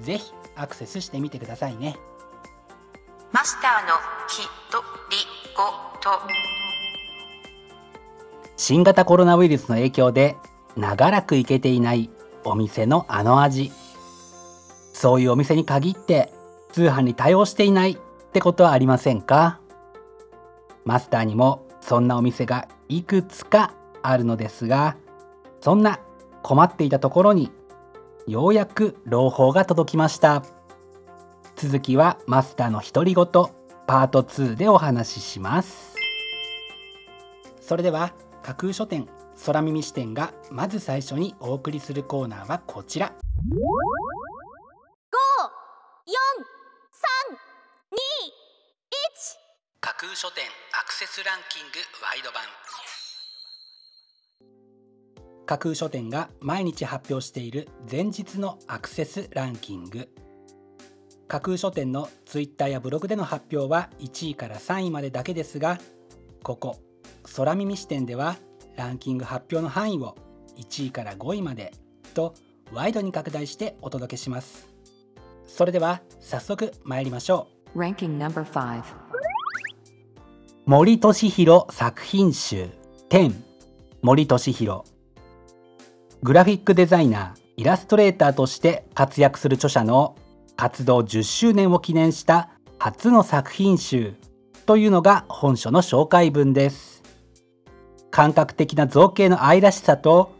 ぜひアクセスしてみてくださいね。マスターのひとりごと。新型コロナウイルスの影響で長らく行けていないお店のあの味。そういうお店に限って通販に対応していないってことはありませんか？マスターにもそんなお店がいくつかあるのですがそんな困っていたところにようやく朗報が届きました。続きはマスターの独り言パート2でお話しします。それでは架空書店空耳視点がまず最初にお送りするコーナーはこちら。架空書店アクセスランキングワイド版架空書店が毎日発表している前日のアクセスランキング。架空書店のツイッターやブログでの発表は1位から3位までだけですがここ空耳視点ではランキング発表の範囲を1位から5位までとワイドに拡大してお届けします。それでは早速参りましょう。Ranking number 5森俊弘作品集。10森俊弘グラフィックデザイナーイラストレーターとして活躍する著者の活動10周年を記念した初の作品集というのが本書の紹介文です。感覚的な造形の愛らしさと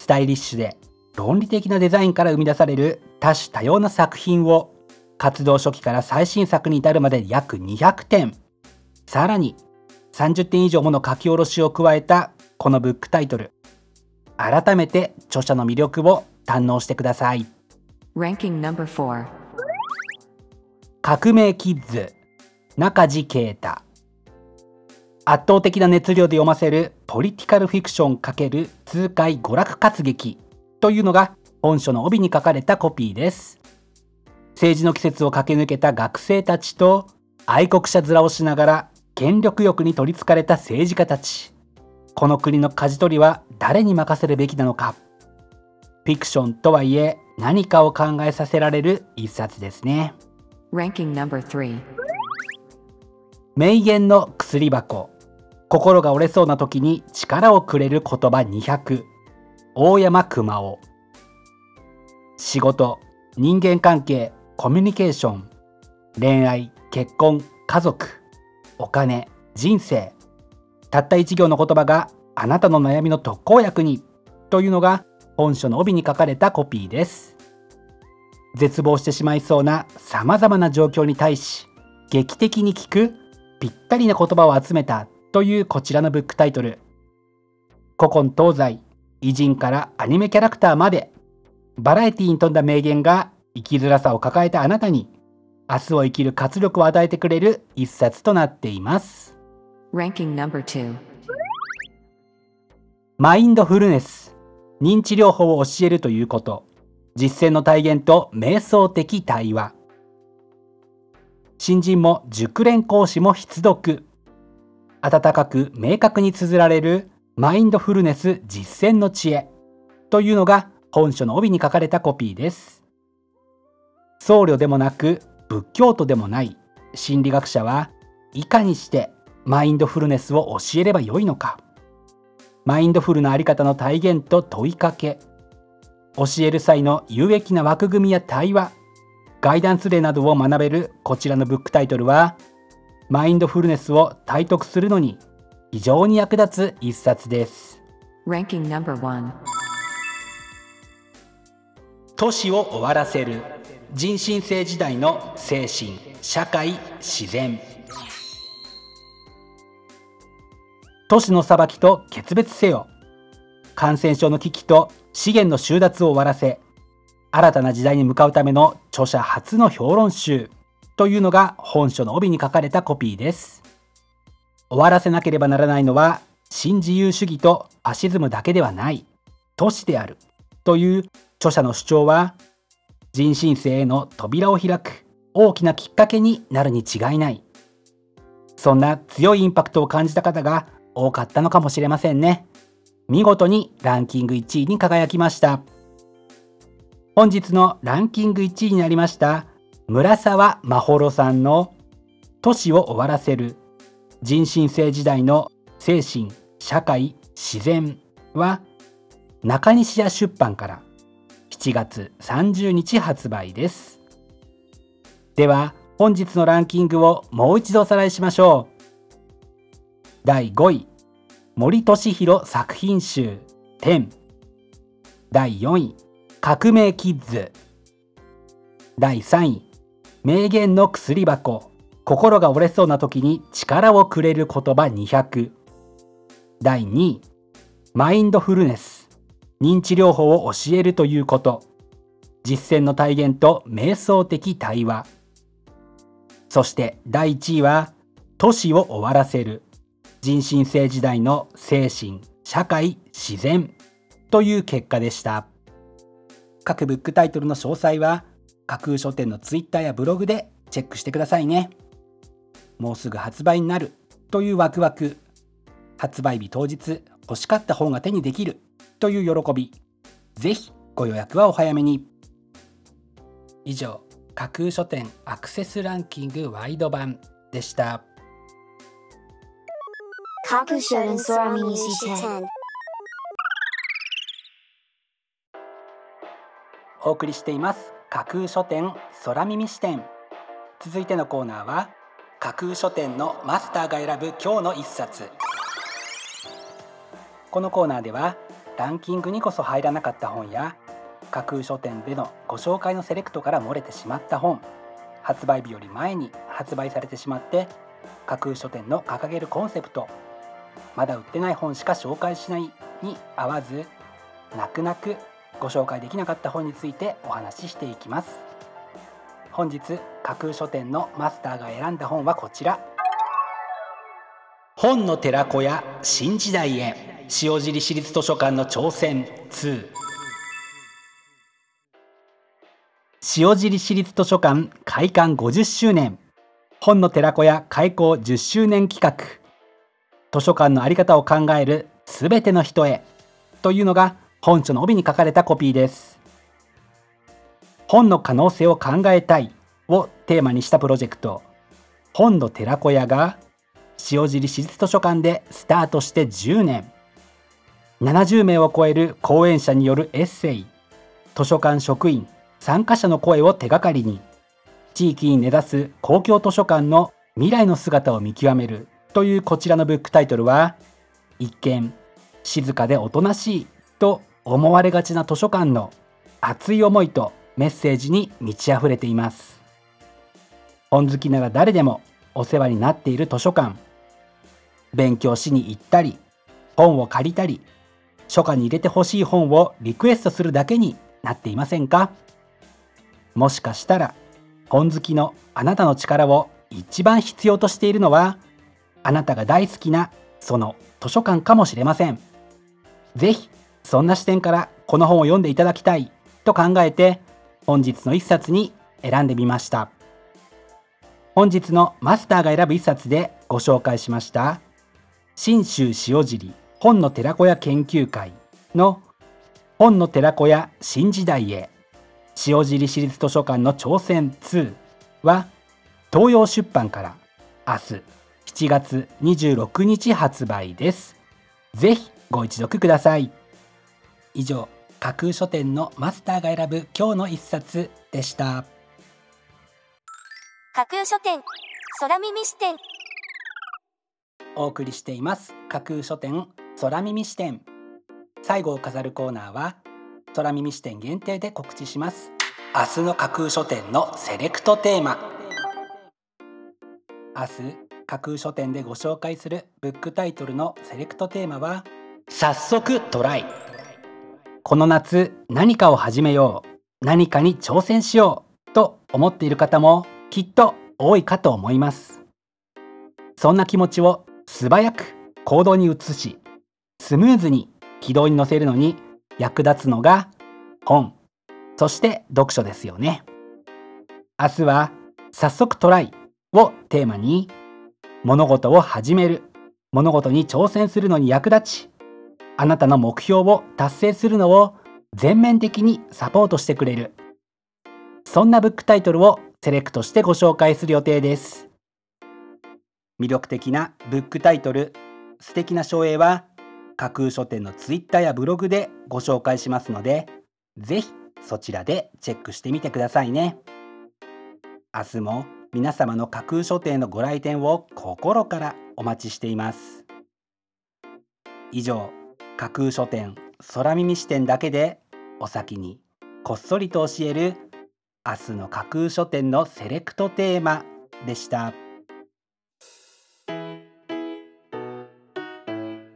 スタイリッシュで論理的なデザインから生み出される多種多様な作品を活動初期から最新作に至るまで約200点。さらに30点以上もの書き下ろしを加えたこのブックタイトル。改めて著者の魅力を堪能してください。Ranking number 4革命キッズ中地啓太。圧倒的な熱量で読ませるポリティカルフィクション×痛快娯楽活劇というのが本書の帯に書かれたコピーです。政治の季節を駆け抜けた学生たちと愛国者面をしながら権力欲に取りつかれた政治家たちこの国の舵取りは誰に任せるべきなのか。フィクションとはいえ何かを考えさせられる一冊ですね。Ranking number 3名言の薬箱。心が折れそうな時に力をくれる言葉200大山熊夫仕事。人間関係。コミュニケーション。恋愛。結婚。家族。お金。人生たった一行の言葉があなたの悩みの特効薬にというのが本書の帯に書かれたコピーです。絶望してしまいそうなさまざまな状況に対し劇的に効くぴったりな言葉を集めたというこちらのブックタイトル。古今東西偉人からアニメキャラクターまでバラエティに富んだ名言が生きづらさを抱えたあなたに明日を生きる活力を与えてくれる一冊となっています。Ranking No.2 マインドフルネス。認知療法を教えるということ。実践の体現と瞑想的対話。新人も熟練講師も必読。温かく明確に綴られるマインドフルネス実践の知恵。というのが本書の帯に書かれたコピーです。僧侶でもなく仏教徒でもない。心理学者はいかにしてマインドフルネスを教えればよいのか。マインドフルなあり方の体現と問いかけ。教える際の有益な枠組みや対話。ガイダンス例などを学べるこちらのブックタイトルはマインドフルネスを体得するのに非常に役立つ一冊です.都市を終わらせる。人新世時代の精神社会自然都市の裁きと決別せよ。感染症の危機と資源の収奪を終わらせ新たな時代に向かうための著者初の評論集というのが本書の帯に書かれたコピーです。終わらせなければならないのは新自由主義とファシズムだけではない都市であるという著者の主張は人新世への扉を開く大きなきっかけになるに違いない。そんな強いインパクトを感じた方が多かったのかもしれませんね。見事にランキング1位に輝きました。本日のランキング1位になりました村沢真幌さんの「都市を終わらせる人新世時代の精神社会自然」は中西屋出版から7月30日発売です。では本日のランキングをもう一度おさらいしましょう。第5位。森俊弘作品集。10第4位。革命キッズ。第3位。名言の薬箱。心が折れそうな時に力をくれる言葉。200第2位。マインドフルネス。認知療法を教えるということ。実践の体現と瞑想的対話。そして第1位は都市を終わらせる。人新世時代の精神社会自然という結果でした。各ブックタイトルの詳細は架空書店のツイッターやブログでチェックしてくださいね。もうすぐ発売になるというワクワク。発売日当日欲しかった本が手にできるという喜び。ぜひご予約はお早めに。以上架空書店アクセスランキングワイド版でした。Kakushoten Sorami Nishi 10. お送りしています。架空書店空耳視点続いてのコーナーは架空書店のマスターが選ぶ今日の一冊。このコーナーではランキングにこそ入らなかった本や架空書店でのご紹介のセレクトから漏れてしまった本発売日より前に発売されてしまって架空書店の掲げるコンセプトまだ売ってない本しか紹介しないに合わず泣く泣くご紹介できなかった本についてお話ししていきます。本日架空書店のマスターが選んだ本はこちら。本の寺子屋新時代へ。塩尻市立図書館の挑戦2塩尻市立図書館開館50周年。本の寺子屋開校10周年企画。図書館の在り方を考えるすべての人へというのが本書の帯に書かれたコピーです。本の可能性を考えたいをテーマにしたプロジェクト。本の寺子屋が塩尻市立図書館でスタートして10年。70名を超える講演者によるエッセイ。図書館職員参加者の声を手がかりに。地域に根ざす公共図書館の未来の姿を見極める。というこちらのブックタイトルは一見静かでおとなしいと思われがちな図書館の熱い思いとメッセージに満ち溢れています。本好きなら誰でもお世話になっている図書館。勉強しに行ったり本を借りたり書家に入れてほしい本をリクエストするだけになっていませんか？もしかしたら本好きのあなたの力を一番必要としているのはあなたが大好きなその図書館かもしれません。ぜひそんな視点からこの本を読んでいただきたいと考えて本日の一冊に選んでみました。本日のマスターが選ぶ一冊でご紹介しました信州塩尻本の寺子屋研究会の本の寺子屋新時代へ塩尻市立図書館の挑戦2は東洋出版から明日7月26日発売です。ぜひご一読ください。以上架空書店のマスターが選ぶ今日の一冊でした。架空書店空耳視点。お送りしています。架空書店空耳視点。最後を飾るコーナーは空耳視点限定で告知します。明日の架空書店のセレクトテーマ。明日架空書店でご紹介するブックタイトルのセレクトテーマは早速トライ。この夏何かを始めよう。何かに挑戦しよう。と思っている方もきっと多いかと思います。そんな気持ちを素早く行動に移しスムーズに軌道に乗せるのに役立つのが本。そして読書ですよね。明日は早速トライをテーマに物事を始める。物事に挑戦するのに役立ち。あなたの目標を達成するのを全面的にサポートしてくれる。そんなブックタイトルをセレクトしてご紹介する予定です。魅力的なブックタイトル。素敵な書影は架空書店のツイッターやブログでご紹介しますのでぜひそちらでチェックしてみてくださいね。明日も皆様の架空書店のご来店を心からお待ちしています。以上架空書店空耳視点だけでお先にこっそりと教える明日の架空書店のセレクトテーマでした。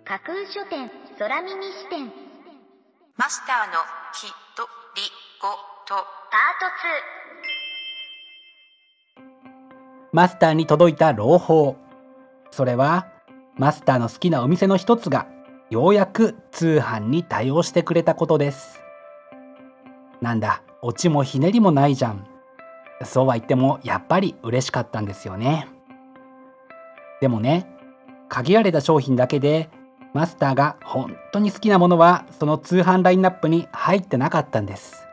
架空書店空耳視点。マスターのきとりごと。パマスターに届いた朗報。それはマスターの好きなお店の一つがようやく通販に対応してくれたことです。なんだオチもひねりもないじゃん。そうは言ってもやっぱり嬉しかったんですよね。でもね限られた商品だけでマスターが本当に好きなものはその通販ラインナップに入ってなかったんです。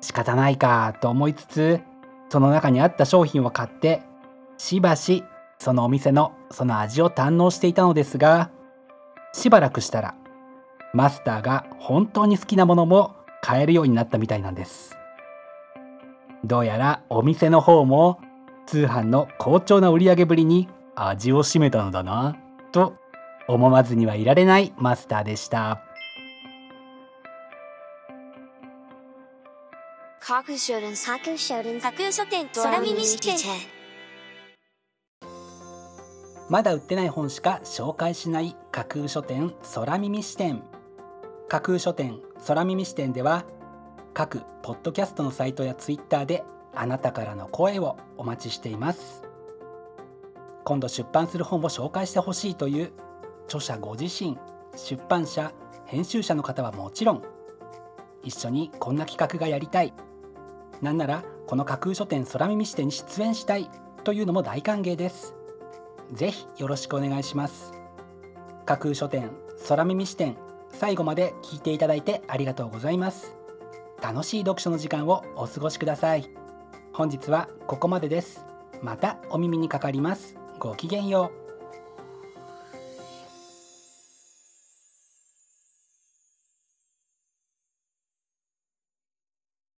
仕方ないかと思いつつその中にあった商品を買ってしばしそのお店のその味を堪能していたのですがしばらくしたらマスターが本当に好きなものも買えるようになったみたいなんです。どうやらお店の方も通販の好調な売り上げぶりに味を占めたのだなと思わずにはいられないマスターでした。架空書店架空書店架空書店空耳視点まだ売ってない本しか紹介しない架空書店空耳視点。架空書店空耳視点では各ポッドキャストのサイトやツイッターであなたからの声をお待ちしています。今度出版する本を紹介してほしいという著者ご自身出版社編集者の方はもちろん一緒にこんな企画がやりたいなんならこの架空書店空耳視点に出演したいというのも大歓迎です。ぜひよろしくお願いします。架空書店空耳視点最後まで聞いていただいてありがとうございます。楽しい読書の時間をお過ごしください。本日はここまでです。またお耳にかかります。ごきげんよう。